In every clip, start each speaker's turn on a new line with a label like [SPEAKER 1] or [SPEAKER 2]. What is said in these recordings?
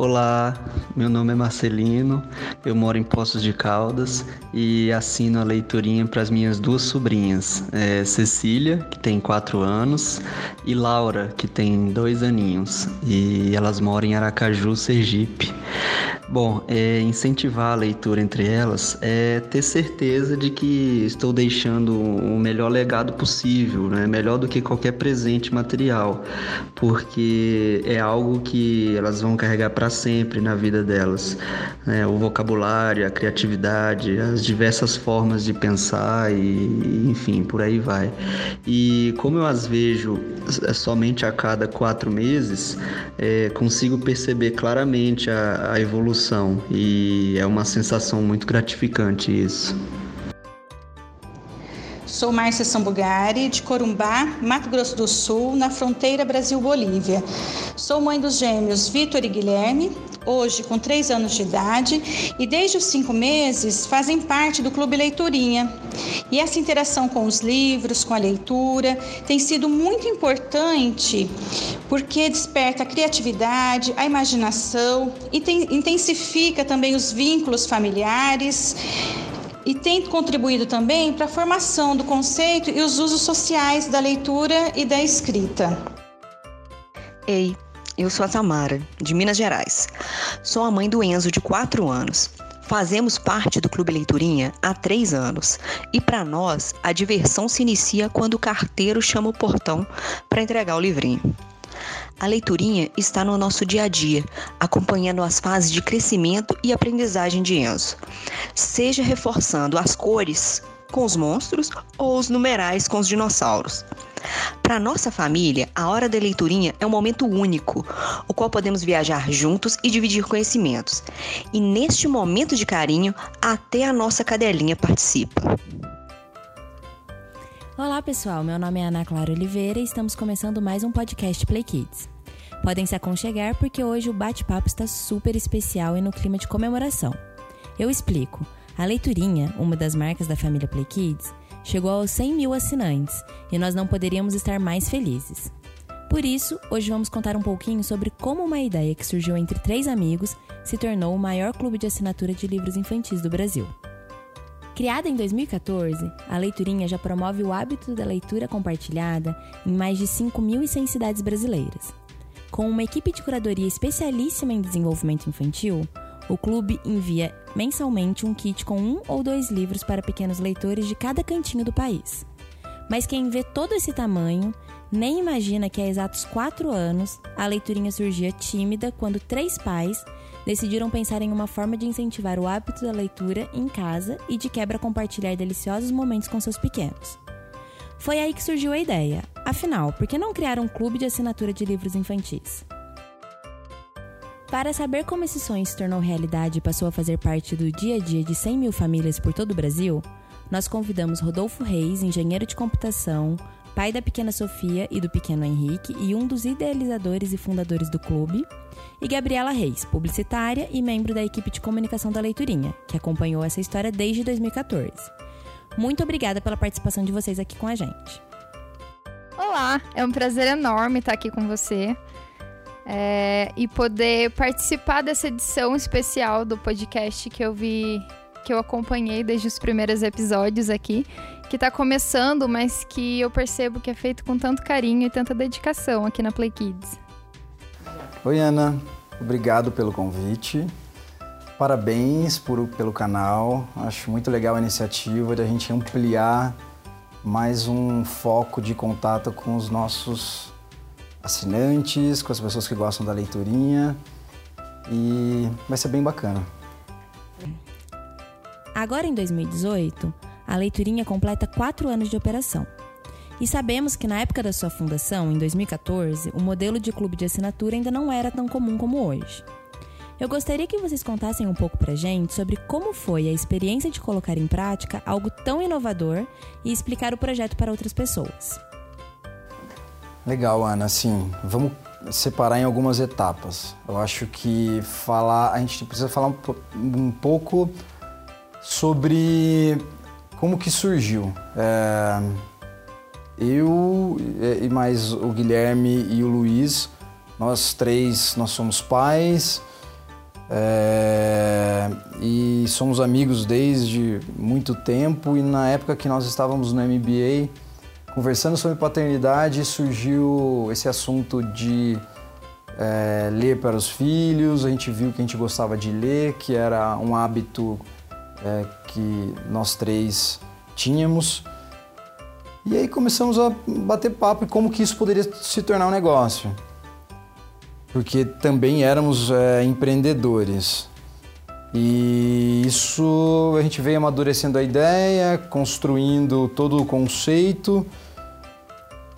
[SPEAKER 1] Olá, meu nome é Marcelino, eu moro em Poços de Caldas e assino a leiturinha para as minhas duas sobrinhas, é Cecília, que tem 4 anos, e Laura, que tem dois aninhos, e elas moram em Aracaju, Sergipe. Bom, é, incentivar a leitura entre elas é ter certeza de que estou deixando o melhor legado possível, né? melhor do que qualquer presente material, porque é algo que elas vão carregar para sempre na vida delas. Né? O vocabulário, a criatividade, as diversas formas de pensar e, enfim, por aí vai. E como eu as vejo somente a cada quatro meses, é, consigo perceber claramente a, a evolução e é uma sensação muito gratificante isso.
[SPEAKER 2] Sou Márcia Sambugari, de Corumbá, Mato Grosso do Sul, na fronteira Brasil-Bolívia. Sou mãe dos gêmeos Vitor e Guilherme, hoje com 3 anos de idade, e desde os 5 meses fazem parte do Clube Leiturinha. E essa interação com os livros, com a leitura, tem sido muito importante porque desperta a criatividade, a imaginação e tem, intensifica também os vínculos familiares e tem contribuído também para a formação do conceito e os usos sociais da leitura e da escrita.
[SPEAKER 3] Ei, eu sou a Tamara, de Minas Gerais. Sou a mãe do Enzo, de 4 anos. Fazemos parte do Clube Leiturinha há três anos e para nós a diversão se inicia quando o carteiro chama o portão para entregar o livrinho. A leiturinha está no nosso dia a dia, acompanhando as fases de crescimento e aprendizagem de Enzo. Seja reforçando as cores com os monstros ou os numerais com os dinossauros. Para nossa família, a hora da leiturinha é um momento único, o qual podemos viajar juntos e dividir conhecimentos. E neste momento de carinho, até a nossa cadelinha participa.
[SPEAKER 4] Olá, pessoal. Meu nome é Ana Clara Oliveira e estamos começando mais um podcast Play Kids. Podem se aconchegar porque hoje o bate-papo está super especial e no clima de comemoração. Eu explico. A Leiturinha, uma das marcas da família Play Kids, chegou aos 100 mil assinantes e nós não poderíamos estar mais felizes. Por isso, hoje vamos contar um pouquinho sobre como uma ideia que surgiu entre três amigos se tornou o maior clube de assinatura de livros infantis do Brasil. Criada em 2014, a Leiturinha já promove o hábito da leitura compartilhada em mais de 5.100 cidades brasileiras. Com uma equipe de curadoria especialíssima em desenvolvimento infantil, o clube envia mensalmente um kit com um ou dois livros para pequenos leitores de cada cantinho do país. Mas quem vê todo esse tamanho nem imagina que há exatos quatro anos a leiturinha surgia tímida quando três pais decidiram pensar em uma forma de incentivar o hábito da leitura em casa e de quebra compartilhar deliciosos momentos com seus pequenos. Foi aí que surgiu a ideia. Afinal, por que não criar um clube de assinatura de livros infantis? Para saber como esse sonho se tornou realidade e passou a fazer parte do dia a dia de 100 mil famílias por todo o Brasil, nós convidamos Rodolfo Reis, engenheiro de computação, pai da pequena Sofia e do pequeno Henrique e um dos idealizadores e fundadores do clube, e Gabriela Reis, publicitária e membro da equipe de comunicação da Leiturinha, que acompanhou essa história desde 2014. Muito obrigada pela participação de vocês aqui com a gente.
[SPEAKER 5] Olá, é um prazer enorme estar aqui com você é, e poder participar dessa edição especial do podcast que eu vi, que eu acompanhei desde os primeiros episódios aqui que está começando, mas que eu percebo que é feito com tanto carinho e tanta dedicação aqui na Play Kids.
[SPEAKER 6] Oi, Ana. Obrigado pelo convite. Parabéns por, pelo canal. Acho muito legal a iniciativa de a gente ampliar mais um foco de contato com os nossos assinantes, com as pessoas que gostam da leiturinha. E vai ser bem bacana.
[SPEAKER 4] Agora em 2018, a Leiturinha completa quatro anos de operação. E sabemos que na época da sua fundação, em 2014, o modelo de clube de assinatura ainda não era tão comum como hoje. Eu gostaria que vocês contassem um pouco pra gente sobre como foi a experiência de colocar em prática algo tão inovador e explicar o projeto para outras pessoas.
[SPEAKER 6] Legal, Ana. Sim, vamos separar em algumas etapas. Eu acho que falar, a gente precisa falar um, um pouco sobre como que surgiu? É, eu e mais o Guilherme e o Luiz, nós três, nós somos pais É, e somos amigos desde muito tempo e na época que nós estávamos no MBA conversando sobre paternidade surgiu esse assunto de é, ler para os filhos. A gente viu que a gente gostava de ler, que era um hábito é, que nós três tínhamos. E aí começamos a bater papo e como que isso poderia se tornar um negócio. Porque também éramos é, empreendedores. E isso a gente veio amadurecendo a ideia, construindo todo o conceito.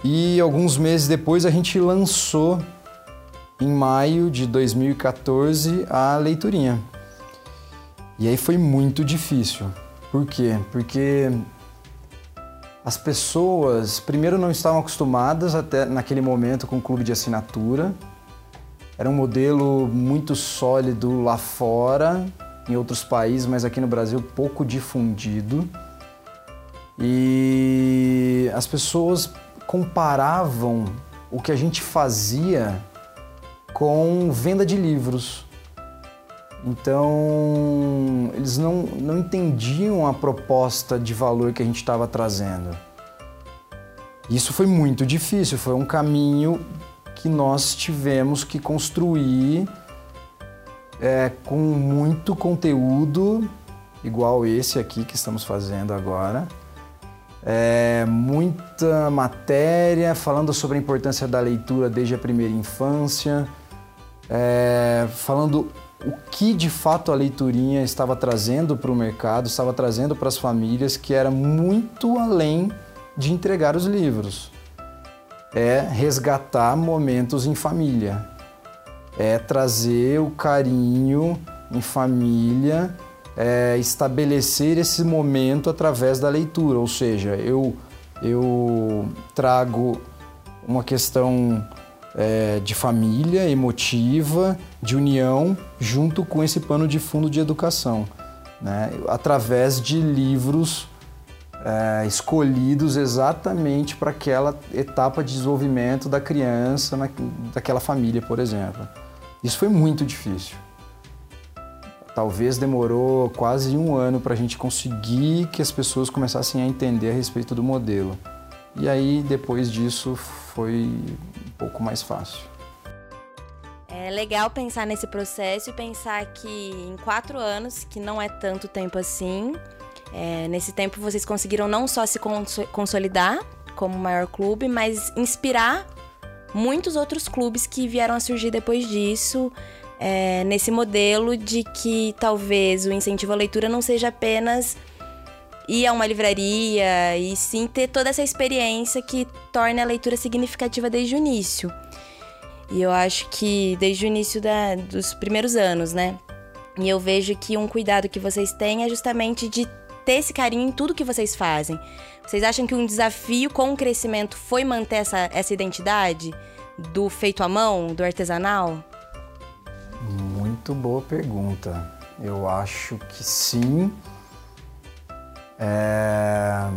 [SPEAKER 6] E alguns meses depois a gente lançou, em maio de 2014, a leiturinha. E aí foi muito difícil. Por quê? Porque as pessoas, primeiro, não estavam acostumadas até naquele momento com o clube de assinatura. Era um modelo muito sólido lá fora, em outros países, mas aqui no Brasil pouco difundido. E as pessoas comparavam o que a gente fazia com venda de livros. Então, eles não, não entendiam a proposta de valor que a gente estava trazendo. Isso foi muito difícil, foi um caminho que nós tivemos que construir é, com muito conteúdo, igual esse aqui que estamos fazendo agora. É, muita matéria falando sobre a importância da leitura desde a primeira infância, é, falando o que de fato a leiturinha estava trazendo para o mercado, estava trazendo para as famílias, que era muito além de entregar os livros. É resgatar momentos em família, é trazer o carinho em família, é estabelecer esse momento através da leitura, ou seja, eu, eu trago uma questão é, de família, emotiva, de união, junto com esse pano de fundo de educação, né? através de livros é, escolhidos exatamente para aquela etapa de desenvolvimento da criança, na, daquela família, por exemplo. Isso foi muito difícil. Talvez demorou quase um ano para a gente conseguir que as pessoas começassem a entender a respeito do modelo. E aí, depois disso, foi um pouco mais fácil.
[SPEAKER 4] É legal pensar nesse processo e pensar que em quatro anos, que não é tanto tempo assim, é, nesse tempo vocês conseguiram não só se consolidar como maior clube, mas inspirar muitos outros clubes que vieram a surgir depois disso, é, nesse modelo de que talvez o incentivo à leitura não seja apenas ir a uma livraria e sim ter toda essa experiência que torna a leitura significativa desde o início. E eu acho que desde o início da, dos primeiros anos, né? E eu vejo que um cuidado que vocês têm é justamente de ter esse carinho em tudo que vocês fazem. Vocês acham que um desafio com o crescimento foi manter essa, essa identidade do feito à mão, do artesanal?
[SPEAKER 6] Muito boa pergunta. Eu acho que sim. É...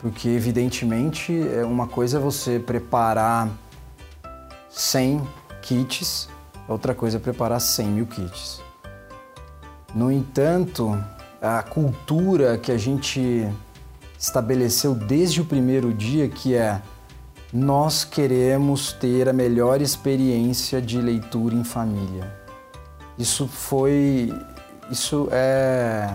[SPEAKER 6] Porque, evidentemente, é uma coisa é você preparar 100 kits, outra coisa é preparar 100 mil kits. No entanto, a cultura que a gente estabeleceu desde o primeiro dia, que é nós queremos ter a melhor experiência de leitura em família. Isso foi. Isso é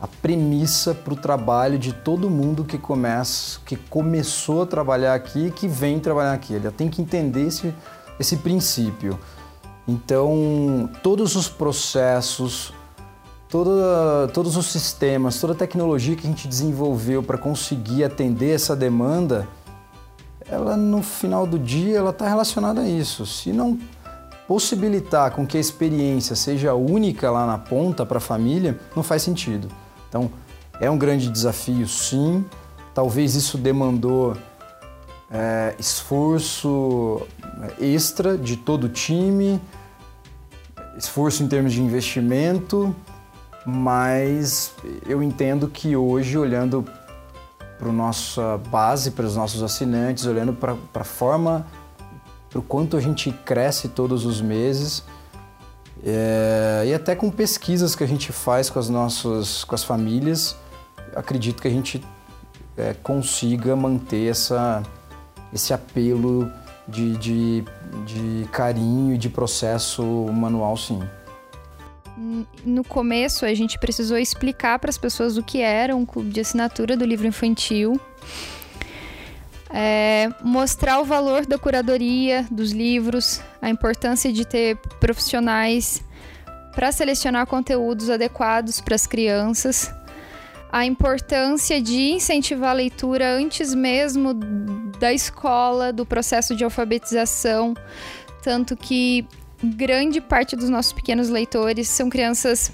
[SPEAKER 6] a premissa para o trabalho de todo mundo que começa, que começou a trabalhar aqui e que vem trabalhar aqui. Ele tem que entender esse, esse princípio. Então, todos os processos, toda, todos os sistemas, toda a tecnologia que a gente desenvolveu para conseguir atender essa demanda, ela no final do dia ela está relacionada a isso. Se não possibilitar com que a experiência seja única lá na ponta para a família, não faz sentido. Então, é um grande desafio, sim. Talvez isso demandou é, esforço é, extra de todo o time, esforço em termos de investimento, mas eu entendo que hoje, olhando para nossa base, para os nossos assinantes, olhando para a forma, para o quanto a gente cresce todos os meses, É, e até com pesquisas que a gente faz com as nossas com as famílias, acredito que a gente é, consiga manter essa, esse apelo de, de, de carinho e de processo manual, sim.
[SPEAKER 5] No começo, a gente precisou explicar para as pessoas o que era um clube de assinatura do livro infantil. É, mostrar o valor da curadoria dos livros, a importância de ter profissionais para selecionar conteúdos adequados para as crianças, a importância de incentivar a leitura antes mesmo da escola, do processo de alfabetização, tanto que grande parte dos nossos pequenos leitores são crianças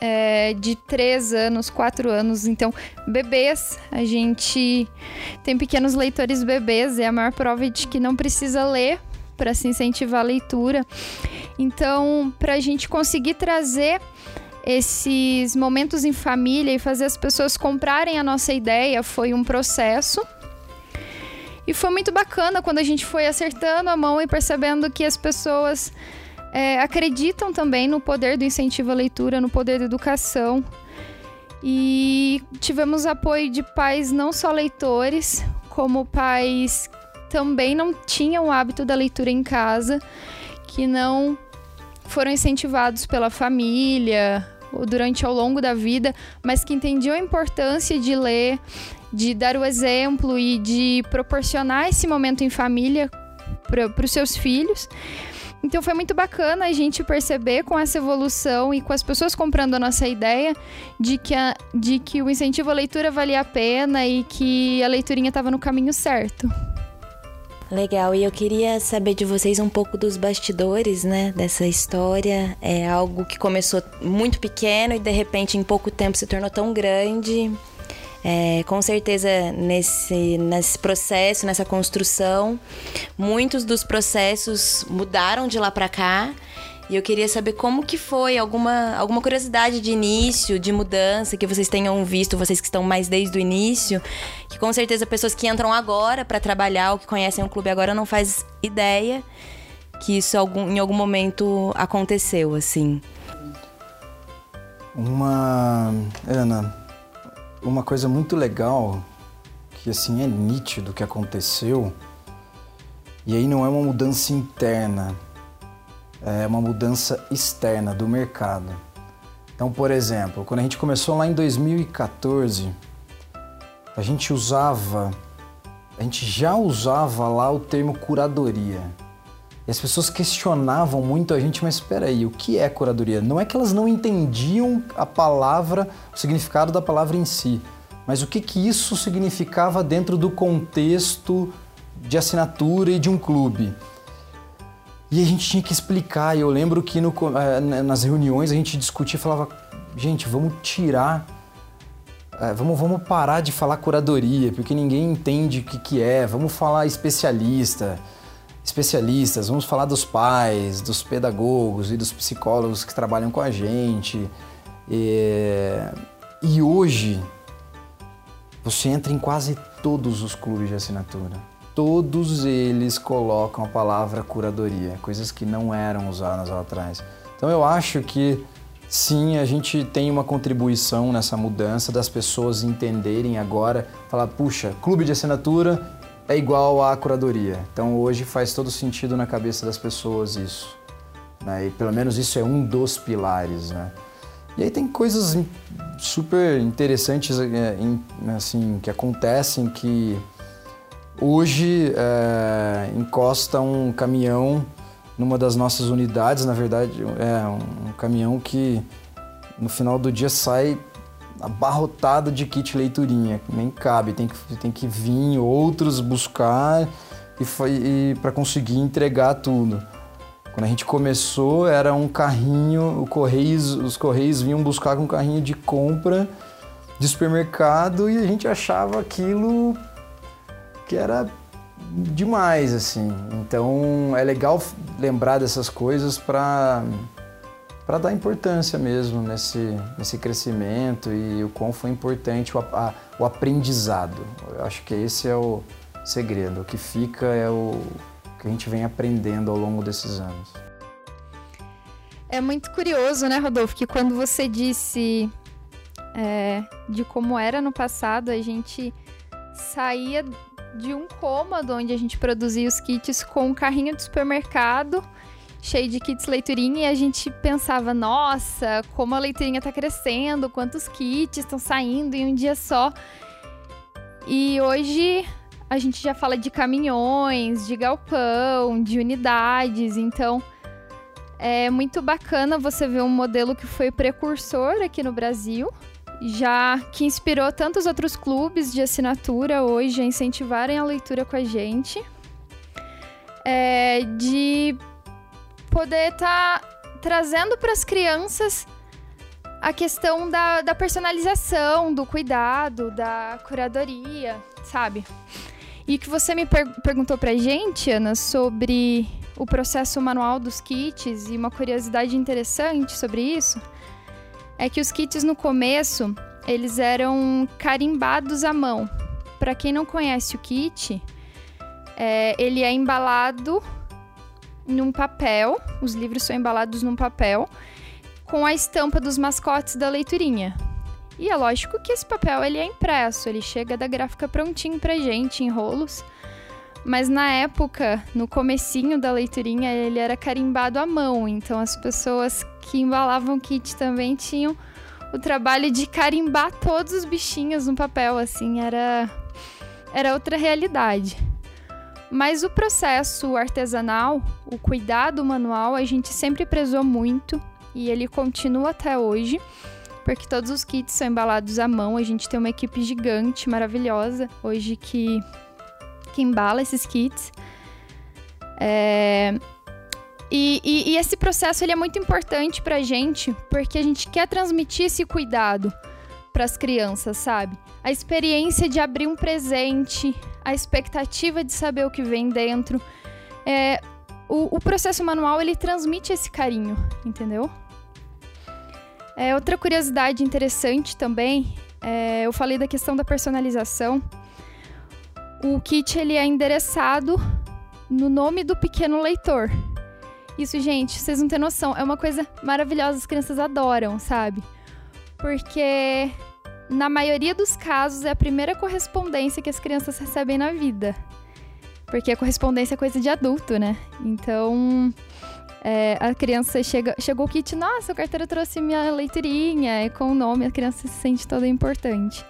[SPEAKER 5] é, de 3 anos, 4 anos. Então, bebês, a gente tem pequenos leitores bebês, é a maior prova de que não precisa ler para se incentivar a leitura. Então, para a gente conseguir trazer esses momentos em família e fazer as pessoas comprarem a nossa ideia foi um processo. E foi muito bacana quando a gente foi acertando a mão e percebendo que as pessoas é, acreditam também no poder do incentivo à leitura, no poder da educação. E tivemos apoio de pais não só leitores, como pais também não tinham o hábito da leitura em casa, que não foram incentivados pela família ou durante ao longo da vida, mas que entendiam a importância de ler, de dar o exemplo e de proporcionar esse momento em família para os seus filhos. Então foi muito bacana a gente perceber com essa evolução e com as pessoas comprando a nossa ideia de que, a, de que o incentivo à leitura valia a pena e que a leiturinha estava no caminho certo.
[SPEAKER 4] Legal, e eu queria saber de vocês um pouco dos bastidores, né, dessa história. É algo que começou muito pequeno e de repente em pouco tempo se tornou tão grande. É, com certeza nesse, nesse processo, nessa construção, muitos dos processos mudaram de lá para cá e eu queria saber como que foi, alguma, alguma curiosidade de início, de mudança que vocês tenham visto, vocês que estão mais desde o início, que com certeza pessoas que entram agora para trabalhar ou que conhecem o clube agora não faz ideia que isso algum, em algum momento aconteceu, assim.
[SPEAKER 6] Uma, Ana, uma coisa muito legal que assim é nítido que aconteceu. E aí não é uma mudança interna, é uma mudança externa do mercado. Então, por exemplo, quando a gente começou lá em 2014, a gente usava, a gente já usava lá o termo curadoria. As pessoas questionavam muito a gente, mas espera aí, o que é curadoria? Não é que elas não entendiam a palavra, o significado da palavra em si, mas o que que isso significava dentro do contexto de assinatura e de um clube. E a gente tinha que explicar. E eu lembro que no, eh, nas reuniões a gente discutia e falava: gente, vamos tirar. Eh, vamos, vamos parar de falar curadoria, porque ninguém entende o que, que é. Vamos falar especialista, especialistas, vamos falar dos pais, dos pedagogos e dos psicólogos que trabalham com a gente. E, e hoje, você entra em quase todos os clubes de assinatura todos eles colocam a palavra curadoria, coisas que não eram usadas lá atrás. Então eu acho que sim, a gente tem uma contribuição nessa mudança das pessoas entenderem agora, falar, puxa, clube de assinatura é igual à curadoria. Então hoje faz todo sentido na cabeça das pessoas isso. Né? E pelo menos isso é um dos pilares, né? E aí tem coisas super interessantes é, assim que acontecem que Hoje é, encosta um caminhão numa das nossas unidades, na verdade é um caminhão que no final do dia sai abarrotado de kit leiturinha, nem cabe, tem que, tem que vir outros buscar e, e para conseguir entregar tudo. Quando a gente começou era um carrinho, Correios, os Correios vinham buscar com um carrinho de compra de supermercado e a gente achava aquilo que era demais, assim. Então é legal lembrar dessas coisas para para dar importância mesmo nesse, nesse crescimento e o quão foi importante o, a, o aprendizado. Eu acho que esse é o segredo. O que fica é o que a gente vem aprendendo ao longo desses anos.
[SPEAKER 5] É muito curioso, né, Rodolfo, que quando você disse é, de como era no passado, a gente saía de um cômodo onde a gente produzia os kits com um carrinho de supermercado cheio de kits leiturinha e a gente pensava, nossa, como a leiturinha está crescendo, quantos kits estão saindo em um dia só. E hoje a gente já fala de caminhões, de galpão, de unidades, então é muito bacana você ver um modelo que foi precursor aqui no Brasil já que inspirou tantos outros clubes de assinatura hoje a incentivarem a leitura com a gente, é, de poder estar tá trazendo para as crianças a questão da, da personalização, do cuidado, da curadoria, sabe? E que você me per perguntou a gente, Ana, sobre o processo manual dos kits e uma curiosidade interessante sobre isso é que os kits no começo, eles eram carimbados à mão. Para quem não conhece o kit, é, ele é embalado num papel, os livros são embalados num papel, com a estampa dos mascotes da leiturinha. E é lógico que esse papel ele é impresso, ele chega da gráfica prontinho pra gente, em rolos. Mas na época, no comecinho da leiturinha, ele era carimbado à mão, então as pessoas que embalavam kit também tinham o trabalho de carimbar todos os bichinhos no papel, assim, era era outra realidade. Mas o processo artesanal, o cuidado manual, a gente sempre prezou muito e ele continua até hoje, porque todos os kits são embalados à mão. A gente tem uma equipe gigante, maravilhosa, hoje que que embala esses kits. É... E, e, e, esse processo ele é muito importante pra gente, porque a gente quer transmitir esse cuidado para as crianças, sabe? A experiência de abrir um presente, a expectativa de saber o que vem dentro. É, o, o processo manual ele transmite esse carinho, entendeu? É, outra curiosidade interessante também, é, eu falei da questão da personalização o kit ele é endereçado no nome do pequeno leitor. Isso, gente, vocês não têm noção, é uma coisa maravilhosa, as crianças adoram, sabe? Porque na maioria dos casos é a primeira correspondência que as crianças recebem na vida. Porque a correspondência é coisa de adulto, né? Então, é, a criança chega, chegou o kit, nossa, o carteiro trouxe minha leiturinha, e com o nome a criança se sente toda importante.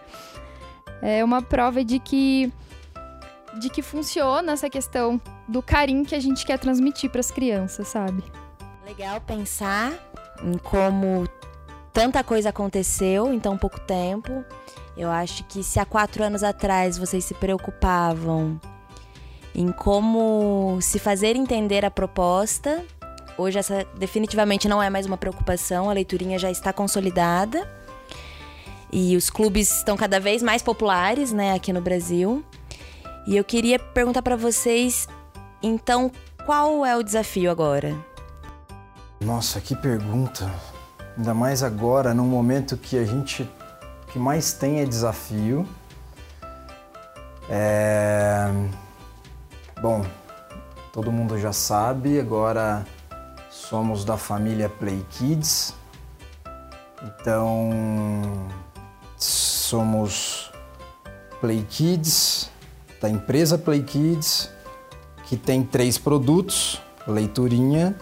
[SPEAKER 5] É uma prova de que de que funciona essa questão do carinho que a gente quer transmitir para as crianças, sabe?
[SPEAKER 4] Legal pensar em como tanta coisa aconteceu em tão pouco tempo. Eu acho que se há quatro anos atrás vocês se preocupavam em como se fazer entender a proposta, hoje essa definitivamente não é mais uma preocupação, a leiturinha já está consolidada. E os clubes estão cada vez mais populares, né, aqui no Brasil. E eu queria perguntar para vocês, então, qual é o desafio agora?
[SPEAKER 6] Nossa, que pergunta. Ainda mais agora, num momento que a gente que mais tem é desafio. É... Bom, todo mundo já sabe, agora somos da família Play Kids. Então, somos Play Kids, da empresa Play Kids, que tem três produtos: Leiturinha,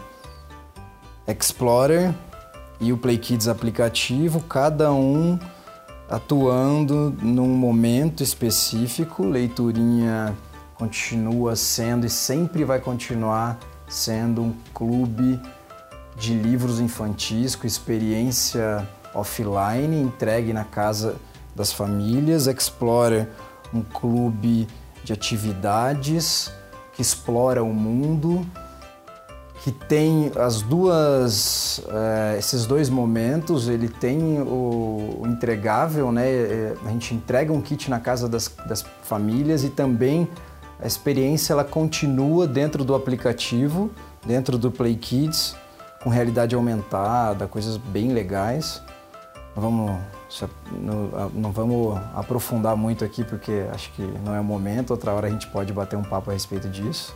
[SPEAKER 6] Explorer e o Play Kids aplicativo, cada um atuando num momento específico. Leiturinha continua sendo e sempre vai continuar sendo um clube de livros infantis com experiência offline entregue na casa das famílias. Explorer, um clube de atividades, que explora o mundo, que tem as duas, é, esses dois momentos, ele tem o, o, entregável, né? Eh, a gente entrega um kit na casa das, das famílias e também a experiência ela continua dentro do aplicativo, dentro do Play Kids, com realidade aumentada, coisas bem legais. Vamos não vamos aprofundar muito aqui porque acho que não é o momento, outra hora a gente pode bater um papo a respeito disso.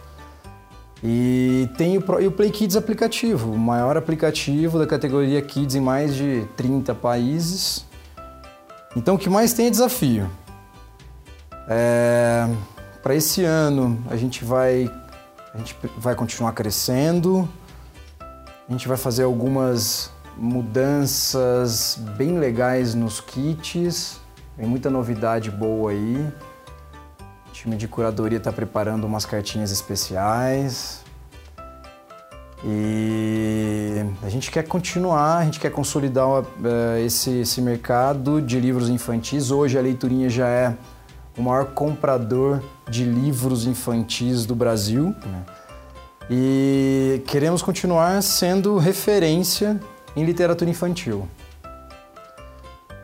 [SPEAKER 6] E tem o, e o Play Kids aplicativo, o maior aplicativo da categoria Kids em mais de 30 países. Então o que mais tem é desafio. É, Para esse ano a gente vai a gente vai continuar crescendo. A gente vai fazer algumas mudanças bem legais nos kits. Tem muita novidade boa aí. Time de curadoria está preparando umas cartinhas especiais. E a gente quer continuar, a gente quer consolidar uh, esse, esse mercado de livros infantis. Hoje a leiturinha já é o maior comprador de livros infantis do Brasil. Né? E queremos continuar sendo referência em literatura infantil.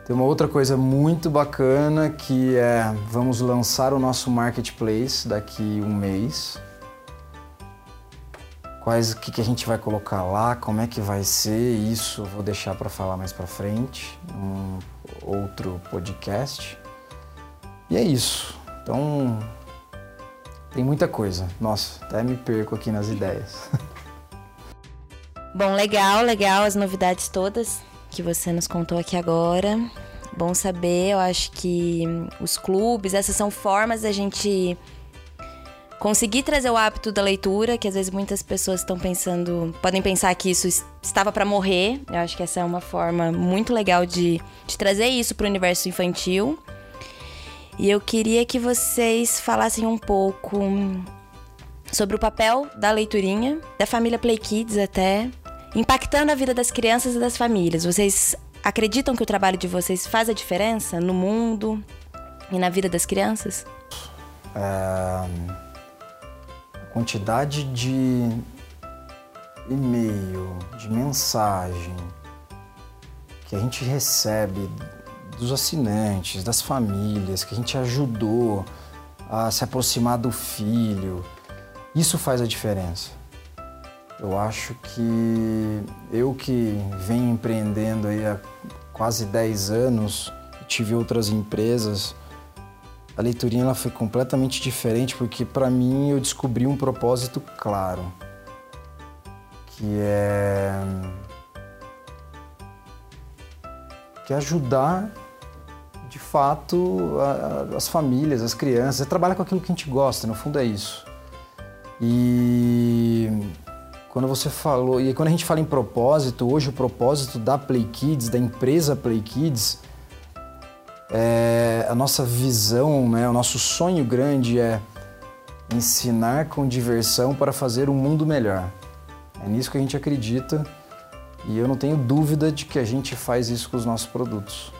[SPEAKER 6] Tem uma outra coisa muito bacana que é vamos lançar o nosso marketplace daqui um mês. Quais que, que a gente vai colocar lá, como é que vai ser isso, vou deixar para falar mais para frente, um outro podcast. E é isso. Então, tem muita coisa. Nossa, até me perco aqui nas ideias.
[SPEAKER 4] Bom, legal, legal as novidades todas que você nos contou aqui agora. Bom saber, eu acho que os clubes, essas são formas da gente conseguir trazer o hábito da leitura, que às vezes muitas pessoas estão pensando, podem pensar que isso estava para morrer. Eu acho que essa é uma forma muito legal de, de trazer isso para o universo infantil. E eu queria que vocês falassem um pouco sobre o papel da leiturinha, da família Play Kids até, impactando a vida das crianças e das famílias. Vocês acreditam que o trabalho de vocês faz a diferença no mundo e na vida das crianças?
[SPEAKER 6] É, a quantidade de e-mail, de mensagem que a gente recebe dos assinantes, das famílias, que a gente ajudou a se aproximar do filho. Isso faz a diferença. Eu acho que eu que venho empreendendo aí há quase 10 anos, tive outras empresas, a leiturinha ela foi completamente diferente porque para mim eu descobri um propósito claro, que é que é ajudar de fato, a, a, as famílias, as crianças. Trabalha com aquilo que a gente gosta, no fundo é isso. E quando você falou, e quando a gente fala em propósito, hoje o propósito da Play Kids, da empresa Play Kids, é, a nossa visão, né, o nosso sonho grande é ensinar com diversão para fazer um mundo melhor. É nisso que a gente acredita e eu não tenho dúvida de que a gente faz isso com os nossos produtos.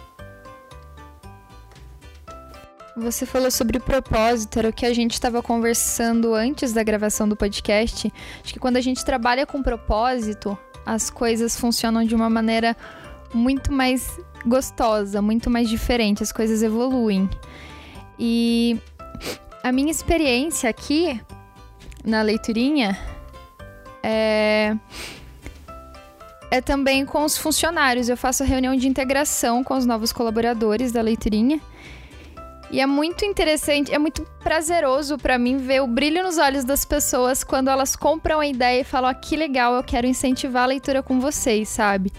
[SPEAKER 5] Você falou sobre propósito, era o que a gente estava conversando antes da gravação do podcast. Acho que quando a gente trabalha com propósito, as coisas funcionam de uma maneira muito mais gostosa, muito mais diferente, as coisas evoluem. E a minha experiência aqui na leiturinha é é também com os funcionários. Eu faço reunião de integração com os novos colaboradores da leiturinha. E é muito interessante, é muito prazeroso para mim ver o brilho nos olhos das pessoas quando elas compram a ideia e falam: ah, que legal, eu quero incentivar a leitura com vocês, sabe?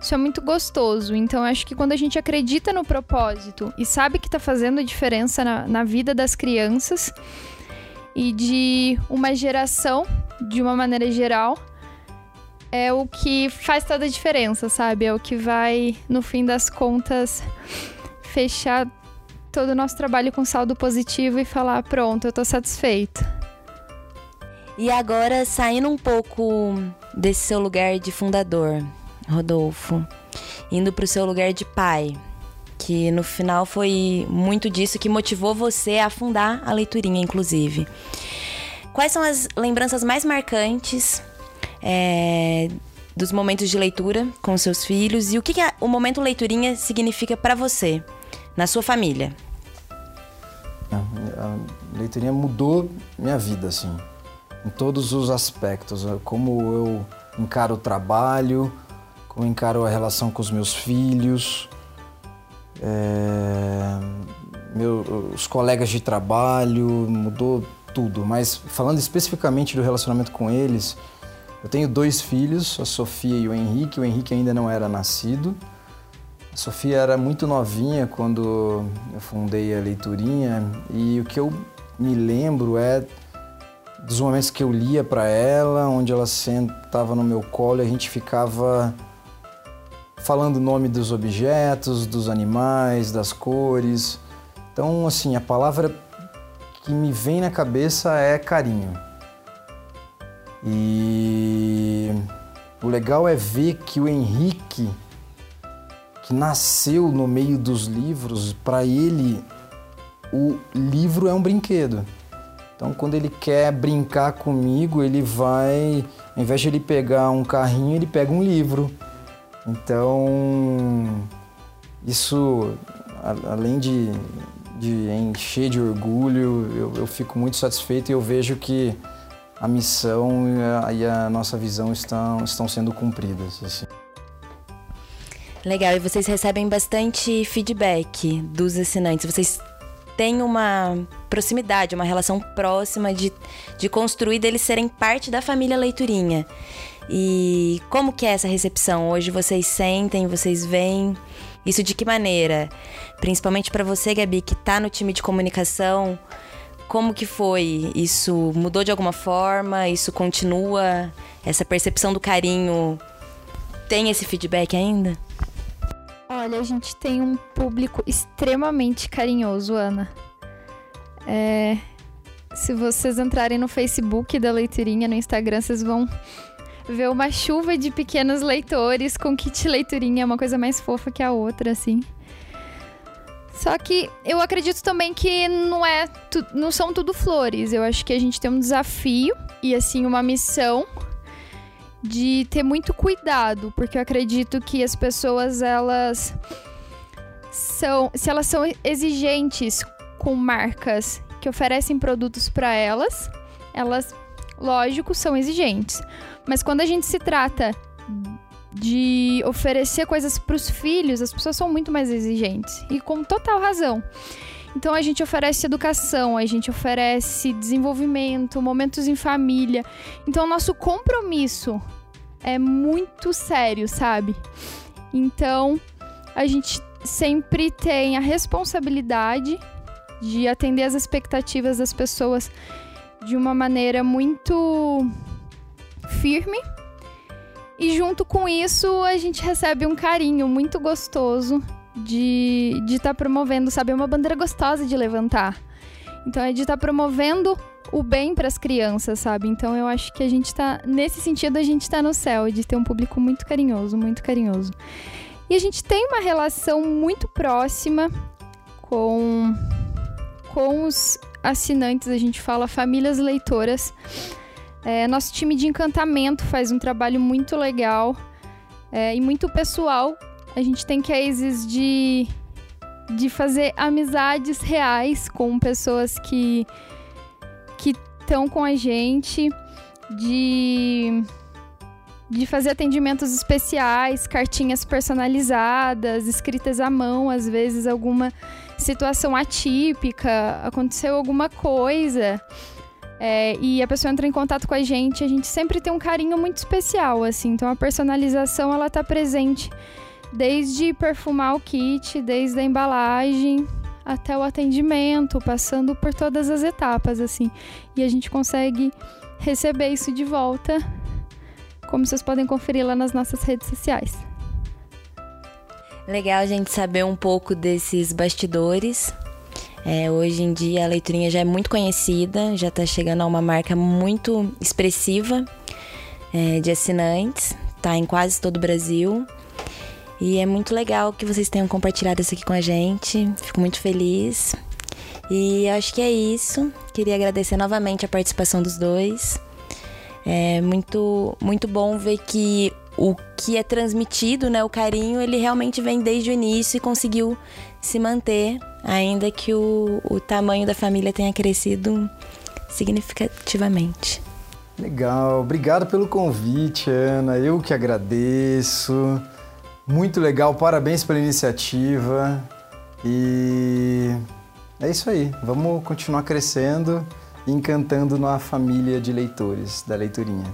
[SPEAKER 5] Isso é muito gostoso. Então, acho que quando a gente acredita no propósito e sabe que está fazendo diferença na, na vida das crianças e de uma geração, de uma maneira geral, é o que faz toda a diferença, sabe? É o que vai, no fim das contas, fechar todo o nosso trabalho com saldo positivo e falar: pronto, eu tô satisfeito.
[SPEAKER 4] E agora, saindo um pouco desse seu lugar de fundador, Rodolfo, indo para o seu lugar de pai, que no final foi muito disso que motivou você a fundar a leiturinha, inclusive. Quais são as lembranças mais marcantes é, dos momentos de leitura com seus filhos e o que, que a, o momento leiturinha significa para você? Na sua família?
[SPEAKER 6] A leiturinha mudou minha vida, assim, em todos os aspectos. Como eu encaro o trabalho, como encaro a relação com os meus filhos, é, meu, os colegas de trabalho, mudou tudo, mas falando especificamente do relacionamento com eles, eu tenho dois filhos, a Sofia e o Henrique. O Henrique ainda não era nascido. A Sofia era muito novinha quando eu fundei a leiturinha e o que eu me lembro é dos momentos que eu lia para ela, onde ela sentava no meu colo e a gente ficava falando o nome dos objetos, dos animais, das cores. Então, assim, a palavra que me vem na cabeça é carinho. E o legal é ver que o Henrique, que nasceu no meio dos livros, para ele o livro é um brinquedo. Então, quando ele quer brincar comigo, ele vai, ao invés de ele pegar um carrinho, ele pega um livro. Então, isso, além de, de encher de orgulho, eu, eu fico muito satisfeito e eu vejo que a missão e a, e a nossa visão estão, estão sendo cumpridas. Assim.
[SPEAKER 4] Legal, e vocês recebem bastante feedback dos assinantes. Vocês têm uma proximidade, uma relação próxima de, de construir deles serem parte da família Leiturinha. E como que é essa recepção? Hoje vocês sentem, vocês veem isso de que maneira? Principalmente para você, Gabi, que está no time de comunicação, como que foi? Isso mudou de alguma forma? Isso continua? Essa percepção do carinho tem esse feedback ainda?
[SPEAKER 5] Olha, a gente tem um público extremamente carinhoso, Ana. É, se vocês entrarem no Facebook da Leiturinha, no Instagram, vocês vão ver uma chuva de pequenos leitores com kit leiturinha, é uma coisa mais fofa que a outra, assim. Só que eu acredito também que não é tu, não são tudo flores. Eu acho que a gente tem um desafio e assim uma missão de ter muito cuidado, porque eu acredito que as pessoas elas são, se elas são exigentes com marcas que oferecem produtos para elas, elas lógico são exigentes. Mas quando a gente se trata de oferecer coisas para os filhos, as pessoas são muito mais exigentes e com total razão. Então a gente oferece educação, a gente oferece desenvolvimento, momentos em família. Então nosso compromisso é muito sério, sabe? Então a gente sempre tem a responsabilidade de atender as expectativas das pessoas de uma maneira muito firme e junto com isso, a gente recebe um carinho muito gostoso de estar de tá promovendo, sabe? É uma bandeira gostosa de levantar. Então, é de estar tá promovendo o bem para as crianças, sabe? Então, eu acho que a gente está nesse sentido, a gente está no céu, de ter um público muito carinhoso, muito carinhoso. E a gente tem uma relação muito próxima com, com os assinantes, a gente fala famílias leitoras. É, nosso time de encantamento faz um trabalho muito legal é, e muito pessoal. A gente tem cases de, de fazer amizades reais com pessoas que que estão com a gente, de de fazer atendimentos especiais, cartinhas personalizadas, escritas à mão, às vezes alguma situação atípica, aconteceu alguma coisa é, e a pessoa entra em contato com a gente, a gente sempre tem um carinho muito especial, assim. Então a personalização ela tá presente desde perfumar o kit, desde a embalagem até o atendimento, passando por todas as etapas, assim. E a gente consegue receber isso de volta, como vocês podem conferir lá nas nossas redes sociais.
[SPEAKER 4] Legal a gente saber um pouco desses bastidores é, hoje em dia a leiturinha já é muito conhecida, já está chegando a uma marca muito expressiva é, de assinantes, tá em quase todo o Brasil. E é muito legal que vocês tenham compartilhado isso aqui com a gente. Fico muito feliz. E acho que é isso. Queria agradecer novamente a participação dos dois. É muito, muito bom ver que o que é transmitido, né, o carinho, ele realmente vem desde o início e conseguiu se manter, ainda que o, o tamanho da família tenha crescido significativamente.
[SPEAKER 6] Legal, obrigado pelo convite, Ana. Eu que agradeço. Muito legal, parabéns pela iniciativa. E é isso aí, vamos continuar crescendo. encantando na família de leitores da Leiturinha.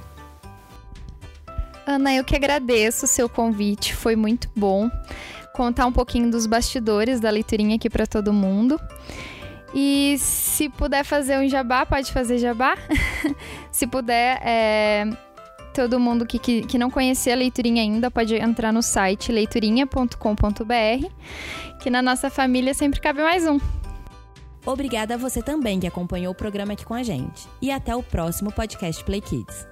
[SPEAKER 5] Ana, eu que agradeço o seu convite, foi muito bom contar um pouquinho dos bastidores da leiturinha aqui para todo mundo. E se puder fazer um jabá, pode fazer jabá. se puder, é, todo mundo que, que, que, não conhecia a leiturinha ainda pode entrar no site leiturinha.com.br, que na nossa família sempre cabe mais um.
[SPEAKER 4] Obrigada a você também que acompanhou o programa aqui com a gente. E até o próximo podcast Play Kids.